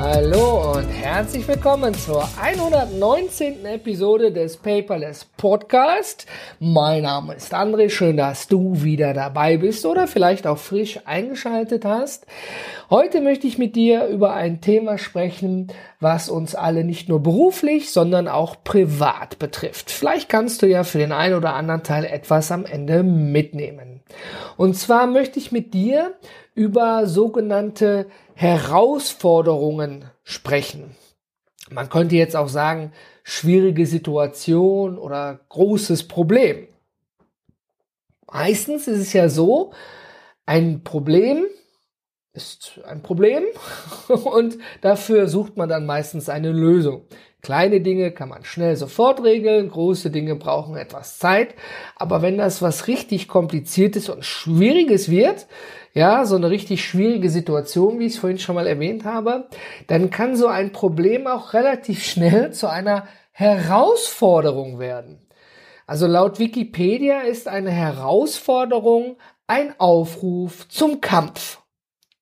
Hallo und herzlich willkommen zur 119. Episode des Paperless Podcast. Mein Name ist André, schön, dass du wieder dabei bist oder vielleicht auch frisch eingeschaltet hast. Heute möchte ich mit dir über ein Thema sprechen, was uns alle nicht nur beruflich, sondern auch privat betrifft. Vielleicht kannst du ja für den einen oder anderen Teil etwas am Ende mitnehmen. Und zwar möchte ich mit dir über sogenannte Herausforderungen sprechen. Man könnte jetzt auch sagen, schwierige Situation oder großes Problem. Meistens ist es ja so, ein Problem ist ein Problem und dafür sucht man dann meistens eine Lösung. Kleine Dinge kann man schnell sofort regeln, große Dinge brauchen etwas Zeit. Aber wenn das was richtig kompliziertes und schwieriges wird, ja, so eine richtig schwierige Situation, wie ich es vorhin schon mal erwähnt habe, dann kann so ein Problem auch relativ schnell zu einer Herausforderung werden. Also laut Wikipedia ist eine Herausforderung ein Aufruf zum Kampf.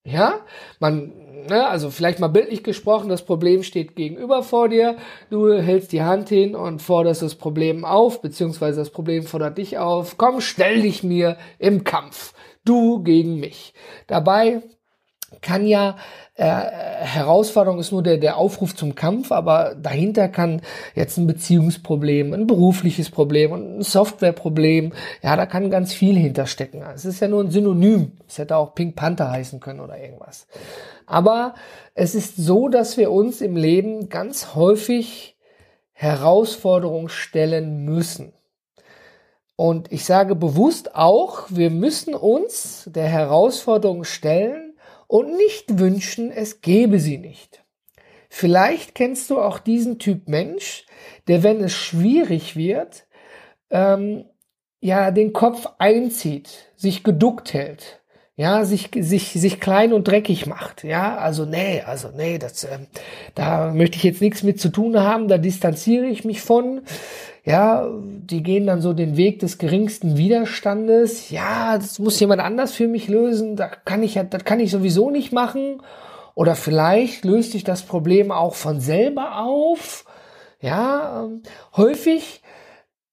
Ja, man, ne, also vielleicht mal bildlich gesprochen, das Problem steht gegenüber vor dir, du hältst die Hand hin und forderst das Problem auf, beziehungsweise das Problem fordert dich auf, komm, stell dich mir im Kampf. Du gegen mich. Dabei kann ja äh, Herausforderung ist nur der, der Aufruf zum Kampf, aber dahinter kann jetzt ein Beziehungsproblem, ein berufliches Problem und ein Softwareproblem, ja, da kann ganz viel hinterstecken. Es ist ja nur ein Synonym. Es hätte auch Pink Panther heißen können oder irgendwas. Aber es ist so, dass wir uns im Leben ganz häufig Herausforderungen stellen müssen. Und ich sage bewusst auch, wir müssen uns der Herausforderung stellen und nicht wünschen, es gäbe sie nicht. Vielleicht kennst du auch diesen Typ Mensch, der, wenn es schwierig wird, ähm, ja, den Kopf einzieht, sich geduckt hält, ja, sich, sich, sich klein und dreckig macht, ja, also nee, also nee, das, äh, da möchte ich jetzt nichts mit zu tun haben, da distanziere ich mich von, ja, die gehen dann so den Weg des geringsten Widerstandes. Ja, das muss jemand anders für mich lösen. Da kann ich ja, das kann ich sowieso nicht machen. Oder vielleicht löst sich das Problem auch von selber auf. Ja, ähm, häufig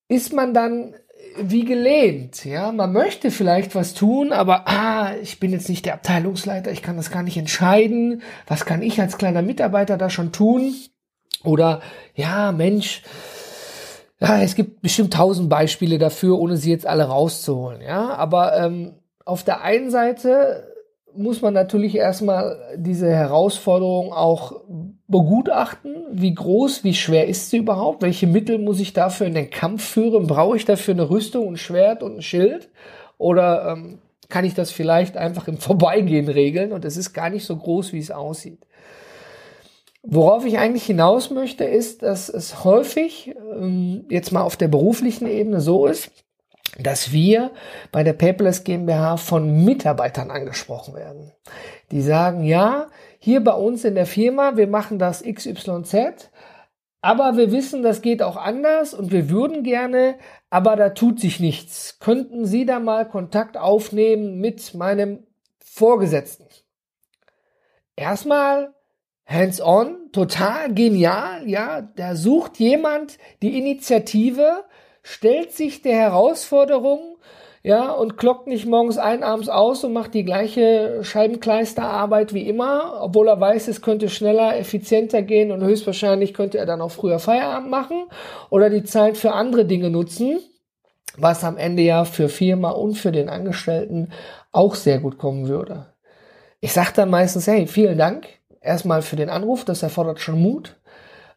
ist man dann wie gelähmt. Ja, man möchte vielleicht was tun, aber ah, ich bin jetzt nicht der Abteilungsleiter, ich kann das gar nicht entscheiden. Was kann ich als kleiner Mitarbeiter da schon tun? Oder ja, Mensch, ja, es gibt bestimmt tausend Beispiele dafür, ohne sie jetzt alle rauszuholen. Ja, aber ähm, auf der einen Seite muss man natürlich erstmal diese Herausforderung auch begutachten. Wie groß, wie schwer ist sie überhaupt? Welche Mittel muss ich dafür in den Kampf führen? Brauche ich dafür eine Rüstung, ein Schwert und ein Schild? Oder ähm, kann ich das vielleicht einfach im Vorbeigehen regeln und es ist gar nicht so groß, wie es aussieht? Worauf ich eigentlich hinaus möchte, ist, dass es häufig ähm, jetzt mal auf der beruflichen Ebene so ist, dass wir bei der Paperless GmbH von Mitarbeitern angesprochen werden. Die sagen, ja, hier bei uns in der Firma, wir machen das XYZ, aber wir wissen, das geht auch anders und wir würden gerne, aber da tut sich nichts. Könnten Sie da mal Kontakt aufnehmen mit meinem Vorgesetzten? Erstmal hands-on, total genial, ja, da sucht jemand die Initiative, stellt sich der Herausforderung, ja, und klockt nicht morgens ein, abends aus und macht die gleiche Scheibenkleisterarbeit wie immer, obwohl er weiß, es könnte schneller, effizienter gehen und höchstwahrscheinlich könnte er dann auch früher Feierabend machen oder die Zeit für andere Dinge nutzen, was am Ende ja für Firma und für den Angestellten auch sehr gut kommen würde. Ich sage dann meistens, hey, vielen Dank, erstmal für den Anruf, das erfordert schon Mut.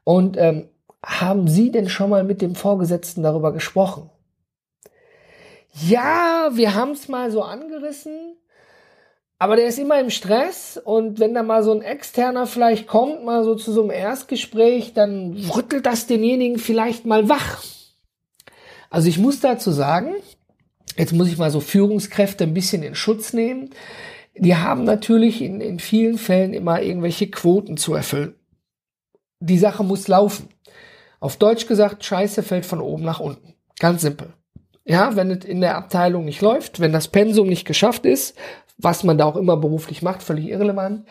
Und ähm, haben Sie denn schon mal mit dem Vorgesetzten darüber gesprochen? Ja, wir haben es mal so angerissen, aber der ist immer im Stress und wenn da mal so ein externer vielleicht kommt, mal so zu so einem Erstgespräch, dann rüttelt das denjenigen vielleicht mal wach. Also ich muss dazu sagen, jetzt muss ich mal so Führungskräfte ein bisschen in Schutz nehmen. Die haben natürlich in, in vielen Fällen immer irgendwelche Quoten zu erfüllen. Die Sache muss laufen. Auf Deutsch gesagt, Scheiße fällt von oben nach unten. Ganz simpel. Ja, wenn es in der Abteilung nicht läuft, wenn das Pensum nicht geschafft ist, was man da auch immer beruflich macht, völlig irrelevant,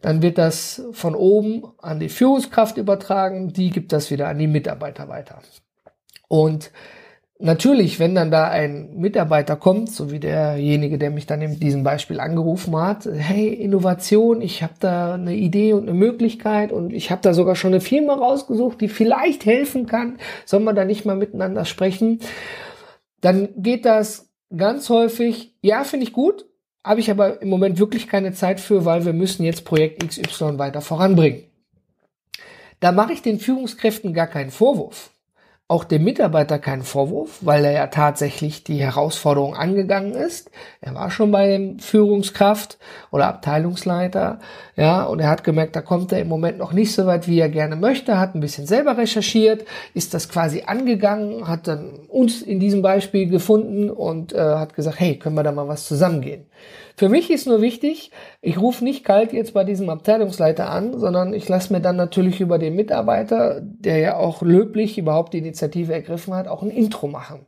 dann wird das von oben an die Führungskraft übertragen, die gibt das wieder an die Mitarbeiter weiter. Und natürlich, wenn dann da ein Mitarbeiter kommt, so wie derjenige, der mich dann in diesem Beispiel angerufen hat, hey, Innovation, ich habe da eine Idee und eine Möglichkeit und ich habe da sogar schon eine Firma rausgesucht, die vielleicht helfen kann, soll man da nicht mal miteinander sprechen, dann geht das ganz häufig, ja, finde ich gut, habe ich aber im Moment wirklich keine Zeit für, weil wir müssen jetzt Projekt XY weiter voranbringen. Da mache ich den Führungskräften gar keinen Vorwurf auch dem Mitarbeiter keinen Vorwurf, weil er ja tatsächlich die Herausforderung angegangen ist. Er war schon bei dem Führungskraft oder Abteilungsleiter, ja, und er hat gemerkt, da kommt er im Moment noch nicht so weit, wie er gerne möchte, hat ein bisschen selber recherchiert, ist das quasi angegangen, hat dann uns in diesem Beispiel gefunden und äh, hat gesagt, hey, können wir da mal was zusammengehen. Für mich ist nur wichtig, ich rufe nicht kalt jetzt bei diesem Abteilungsleiter an, sondern ich lasse mir dann natürlich über den Mitarbeiter, der ja auch löblich überhaupt die Initiative ergriffen hat, auch ein Intro machen.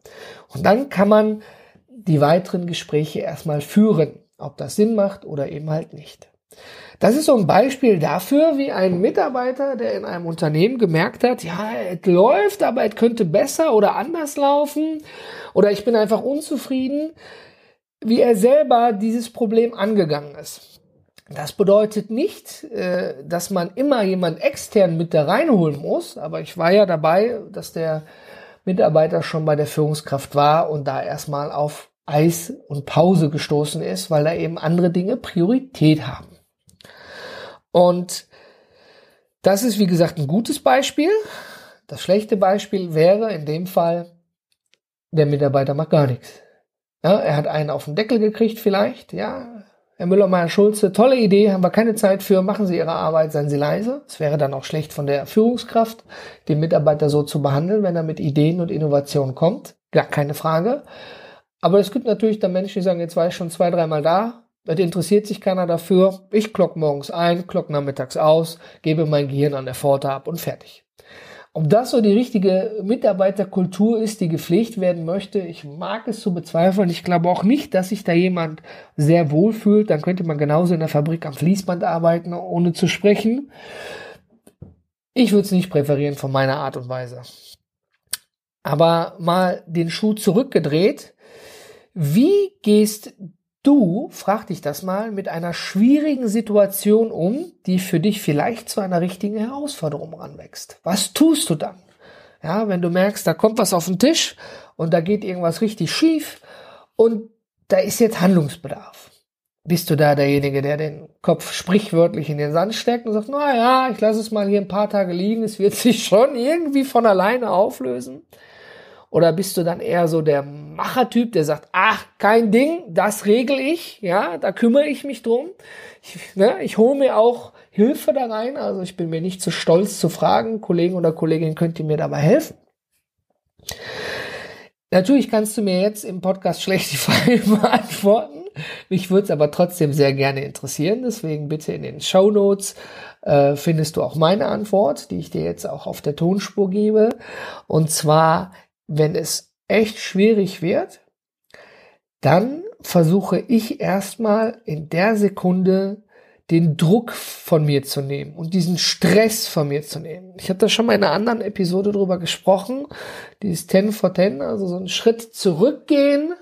Und dann kann man die weiteren Gespräche erstmal führen, ob das Sinn macht oder eben halt nicht. Das ist so ein Beispiel dafür, wie ein Mitarbeiter, der in einem Unternehmen gemerkt hat, ja, es läuft, aber es könnte besser oder anders laufen oder ich bin einfach unzufrieden, wie er selber dieses Problem angegangen ist. Das bedeutet nicht, äh, dass man immer jemand extern mit da reinholen muss, aber ich war ja dabei, dass der Mitarbeiter schon bei der Führungskraft war und da erstmal auf Eis und Pause gestoßen ist, weil da eben andere Dinge Priorität haben. Und das ist, wie gesagt, ein gutes Beispiel. Das schlechte Beispiel wäre in dem Fall, der Mitarbeiter macht gar nichts. Ja, er hat einen auf den Deckel gekriegt vielleicht, ja. Herr Müller-Meyer-Schulze, tolle Idee, haben wir keine Zeit für, machen Sie Ihre Arbeit, seien Sie leise. Es wäre dann auch schlecht von der Führungskraft, den Mitarbeiter so zu behandeln, wenn er mit Ideen und Innovationen kommt. Gar keine Frage. Aber es gibt natürlich dann Menschen, die sagen, jetzt war ich schon zwei, dreimal da, es interessiert sich keiner dafür. Ich klock morgens ein, klock nachmittags aus, gebe mein Gehirn an der Pforte ab und fertig. Ob das so die richtige Mitarbeiterkultur ist, die gepflegt werden möchte, ich mag es zu bezweifeln. Ich glaube auch nicht, dass sich da jemand sehr wohl fühlt. Dann könnte man genauso in der Fabrik am Fließband arbeiten, ohne zu sprechen. Ich würde es nicht präferieren von meiner Art und Weise. Aber mal den Schuh zurückgedreht. Wie gehst Du, frag dich das mal, mit einer schwierigen Situation um, die für dich vielleicht zu einer richtigen Herausforderung ranwächst. Was tust du dann? Ja, wenn du merkst, da kommt was auf den Tisch und da geht irgendwas richtig schief und da ist jetzt Handlungsbedarf. Bist du da derjenige, der den Kopf sprichwörtlich in den Sand steckt und sagt, na ja, ich lasse es mal hier ein paar Tage liegen, es wird sich schon irgendwie von alleine auflösen? Oder bist du dann eher so der Machertyp, der sagt, ach, kein Ding, das regel ich, ja, da kümmere ich mich drum. Ich, ne, ich hole mir auch Hilfe da rein, also ich bin mir nicht zu so stolz zu fragen, Kollegen oder Kollegin, könnt ihr mir dabei helfen? Natürlich kannst du mir jetzt im Podcast schlecht die Frage beantworten. Mich würde es aber trotzdem sehr gerne interessieren. Deswegen bitte in den Show Notes äh, findest du auch meine Antwort, die ich dir jetzt auch auf der Tonspur gebe. Und zwar wenn es echt schwierig wird, dann versuche ich erstmal in der Sekunde den Druck von mir zu nehmen und diesen Stress von mir zu nehmen. Ich habe da schon mal in einer anderen Episode drüber gesprochen, dieses 10 for 10, also so einen Schritt zurückgehen,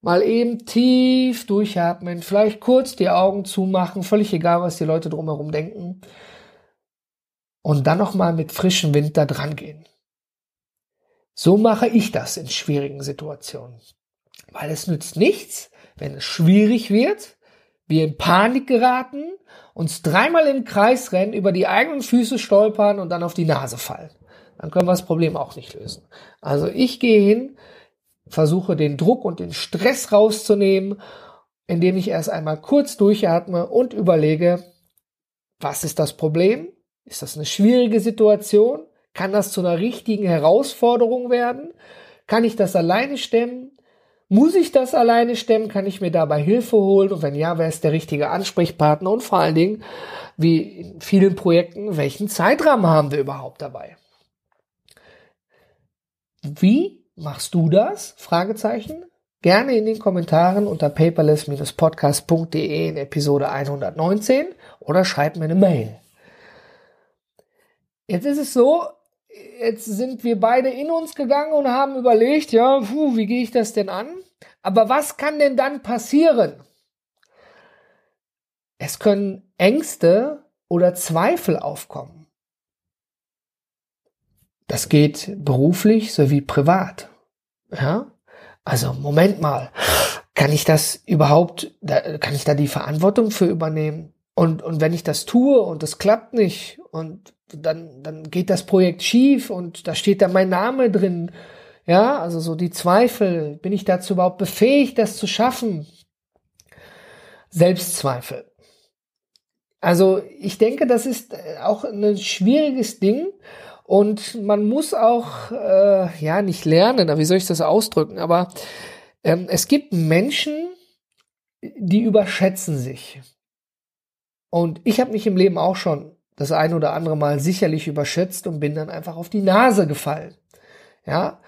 mal eben tief durchatmen, vielleicht kurz die Augen zumachen, völlig egal, was die Leute drumherum denken. Und dann nochmal mit frischem Wind da dran gehen. So mache ich das in schwierigen Situationen. Weil es nützt nichts, wenn es schwierig wird, wir in Panik geraten, uns dreimal im Kreis rennen, über die eigenen Füße stolpern und dann auf die Nase fallen. Dann können wir das Problem auch nicht lösen. Also ich gehe hin, versuche den Druck und den Stress rauszunehmen, indem ich erst einmal kurz durchatme und überlege, was ist das Problem? Ist das eine schwierige Situation? Kann das zu einer richtigen Herausforderung werden? Kann ich das alleine stemmen? Muss ich das alleine stemmen? Kann ich mir dabei Hilfe holen? Und wenn ja, wer ist der richtige Ansprechpartner? Und vor allen Dingen, wie in vielen Projekten, welchen Zeitrahmen haben wir überhaupt dabei? Wie machst du das? Fragezeichen. Gerne in den Kommentaren unter paperless-podcast.de in Episode 119 oder schreib mir eine Mail. Jetzt ist es so, jetzt sind wir beide in uns gegangen und haben überlegt, ja, puh, wie gehe ich das denn an? Aber was kann denn dann passieren? Es können Ängste oder Zweifel aufkommen. Das geht beruflich sowie privat. Ja? Also, Moment mal. Kann ich das überhaupt, kann ich da die Verantwortung für übernehmen? Und, und wenn ich das tue und es klappt nicht und dann, dann geht das Projekt schief und da steht da mein Name drin. Ja, also so die Zweifel. Bin ich dazu überhaupt befähigt, das zu schaffen? Selbstzweifel. Also ich denke, das ist äh, auch ein schwieriges Ding und man muss auch, äh, ja, nicht lernen, wie soll ich das ausdrücken? Aber ähm, es gibt Menschen, die überschätzen sich. Und ich habe mich im Leben auch schon das ein oder andere Mal sicherlich überschätzt und bin dann einfach auf die Nase gefallen. Ja,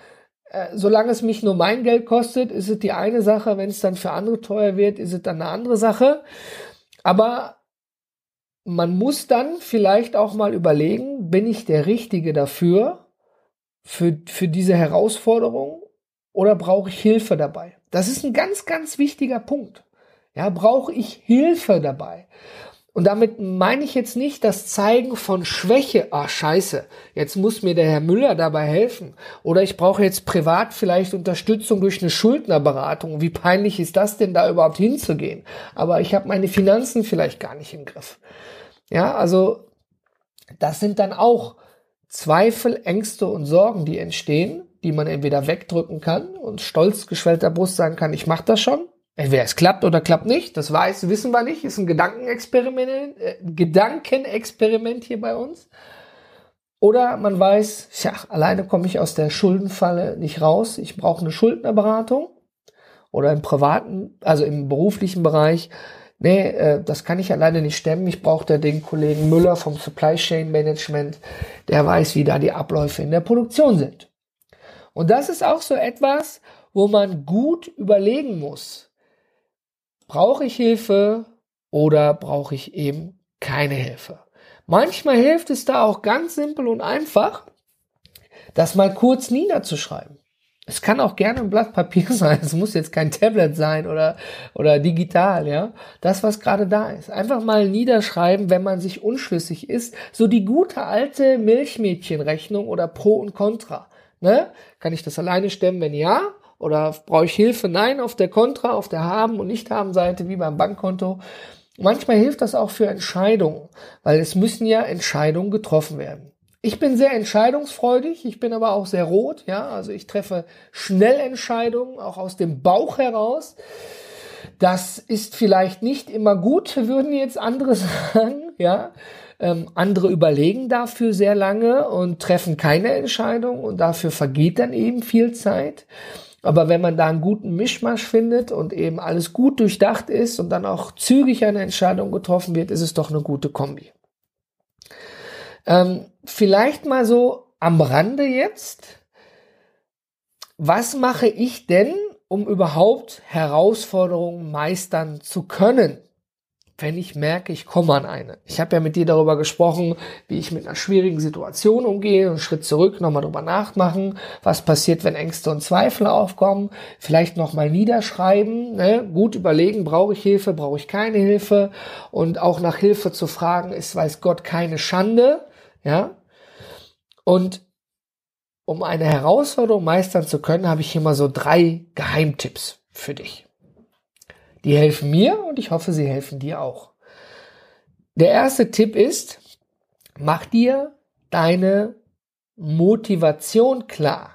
äh, solange es mich nur mein Geld kostet, ist es die eine Sache. Wenn es dann für andere teuer wird, ist es dann eine andere Sache. Aber man muss dann vielleicht auch mal überlegen, bin ich der Richtige dafür, für, für diese Herausforderung oder brauche ich Hilfe dabei? Das ist ein ganz, ganz wichtiger Punkt. Ja, brauche ich Hilfe dabei? Und damit meine ich jetzt nicht das Zeigen von Schwäche. Ah, scheiße, jetzt muss mir der Herr Müller dabei helfen. Oder ich brauche jetzt privat vielleicht Unterstützung durch eine Schuldnerberatung. Wie peinlich ist das denn, da überhaupt hinzugehen? Aber ich habe meine Finanzen vielleicht gar nicht im Griff. Ja, also das sind dann auch Zweifel, Ängste und Sorgen, die entstehen, die man entweder wegdrücken kann und stolz geschwellter Brust sagen kann, ich mache das schon Entweder es klappt oder klappt nicht, das weiß, wissen wir nicht, ist ein Gedankenexperiment, äh, Gedankenexperiment hier bei uns. Oder man weiß, ja, alleine komme ich aus der Schuldenfalle nicht raus, ich brauche eine Schuldnerberatung. Oder im privaten, also im beruflichen Bereich, nee, äh, das kann ich alleine nicht stemmen, ich brauche da den Kollegen Müller vom Supply Chain Management, der weiß, wie da die Abläufe in der Produktion sind. Und das ist auch so etwas, wo man gut überlegen muss brauche ich Hilfe oder brauche ich eben keine Hilfe. Manchmal hilft es da auch ganz simpel und einfach, das mal kurz niederzuschreiben. Es kann auch gerne ein Blatt Papier sein. Es muss jetzt kein Tablet sein oder, oder digital, ja. Das, was gerade da ist. Einfach mal niederschreiben, wenn man sich unschlüssig ist. So die gute alte Milchmädchenrechnung oder Pro und Contra. Ne? Kann ich das alleine stemmen? Wenn ja, oder brauche ich Hilfe? Nein, auf der Kontra, auf der Haben- und Nicht-Haben-Seite, wie beim Bankkonto. Manchmal hilft das auch für Entscheidungen, weil es müssen ja Entscheidungen getroffen werden. Ich bin sehr entscheidungsfreudig, ich bin aber auch sehr rot, ja, also ich treffe schnell Entscheidungen, auch aus dem Bauch heraus. Das ist vielleicht nicht immer gut, würden jetzt andere sagen, ja. Ähm, andere überlegen dafür sehr lange und treffen keine Entscheidung und dafür vergeht dann eben viel Zeit. Aber wenn man da einen guten Mischmasch findet und eben alles gut durchdacht ist und dann auch zügig eine Entscheidung getroffen wird, ist es doch eine gute Kombi. Ähm, vielleicht mal so am Rande jetzt. Was mache ich denn, um überhaupt Herausforderungen meistern zu können? Wenn ich merke, ich komme an eine. Ich habe ja mit dir darüber gesprochen, wie ich mit einer schwierigen Situation umgehe, einen Schritt zurück, nochmal drüber nachmachen, was passiert, wenn Ängste und Zweifel aufkommen, vielleicht nochmal niederschreiben, ne? gut überlegen, brauche ich Hilfe, brauche ich keine Hilfe und auch nach Hilfe zu fragen, ist, weiß Gott, keine Schande, ja. Und um eine Herausforderung meistern zu können, habe ich hier mal so drei Geheimtipps für dich. Die helfen mir und ich hoffe, sie helfen dir auch. Der erste Tipp ist, mach dir deine Motivation klar.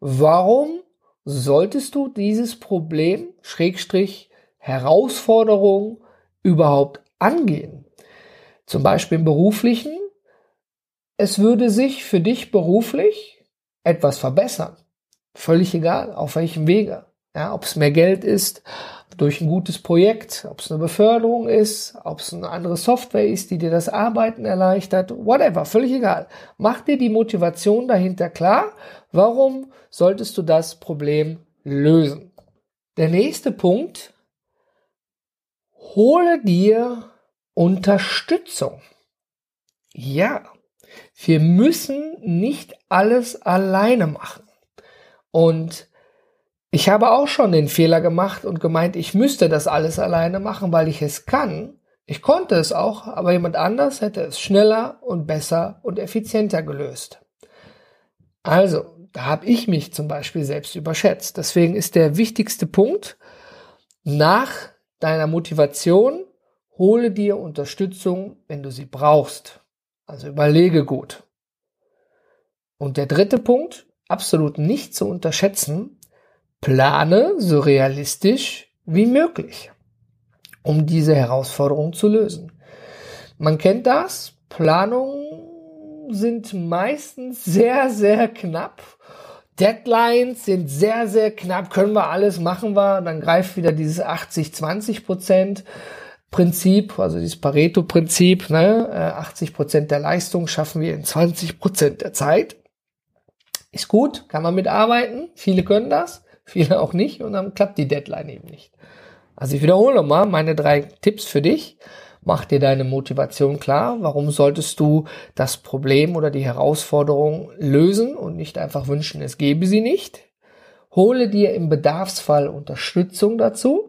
Warum solltest du dieses Problem, Schrägstrich, Herausforderung überhaupt angehen? Zum Beispiel im beruflichen. Es würde sich für dich beruflich etwas verbessern. Völlig egal, auf welchem Wege. Ja, ob es mehr Geld ist, durch ein gutes Projekt, ob es eine Beförderung ist, ob es eine andere Software ist, die dir das Arbeiten erleichtert, whatever, völlig egal. Mach dir die Motivation dahinter klar. Warum solltest du das Problem lösen? Der nächste Punkt, hole dir Unterstützung. Ja, wir müssen nicht alles alleine machen. Und ich habe auch schon den Fehler gemacht und gemeint, ich müsste das alles alleine machen, weil ich es kann. Ich konnte es auch, aber jemand anders hätte es schneller und besser und effizienter gelöst. Also, da habe ich mich zum Beispiel selbst überschätzt. Deswegen ist der wichtigste Punkt, nach deiner Motivation hole dir Unterstützung, wenn du sie brauchst. Also überlege gut. Und der dritte Punkt, absolut nicht zu unterschätzen, Plane so realistisch wie möglich, um diese Herausforderung zu lösen. Man kennt das. Planungen sind meistens sehr, sehr knapp. Deadlines sind sehr, sehr knapp. Können wir alles, machen wir. Dann greift wieder dieses 80-20 Prozent. Prinzip, also dieses Pareto-Prinzip, ne, 80 äh, Prozent der Leistung schaffen wir in 20 Prozent der Zeit. Ist gut, kann man mitarbeiten. Viele können das viele auch nicht und dann klappt die Deadline eben nicht. Also ich wiederhole nochmal meine drei Tipps für dich. Mach dir deine Motivation klar. Warum solltest du das Problem oder die Herausforderung lösen und nicht einfach wünschen, es gebe sie nicht? Hole dir im Bedarfsfall Unterstützung dazu.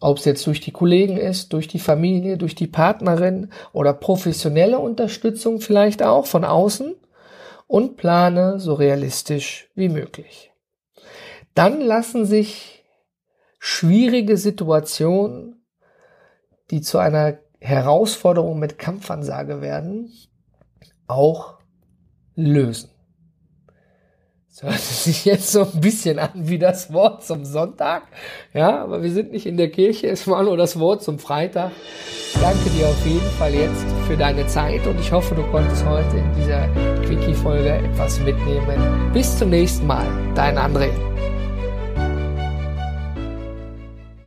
Ob es jetzt durch die Kollegen ist, durch die Familie, durch die Partnerin oder professionelle Unterstützung vielleicht auch von außen und plane so realistisch wie möglich dann lassen sich schwierige Situationen, die zu einer Herausforderung mit Kampfansage werden, auch lösen. Das hört sich jetzt so ein bisschen an wie das Wort zum Sonntag. Ja, aber wir sind nicht in der Kirche, es war nur das Wort zum Freitag. danke dir auf jeden Fall jetzt für deine Zeit und ich hoffe, du konntest heute in dieser Quickie-Folge etwas mitnehmen. Bis zum nächsten Mal. Dein André.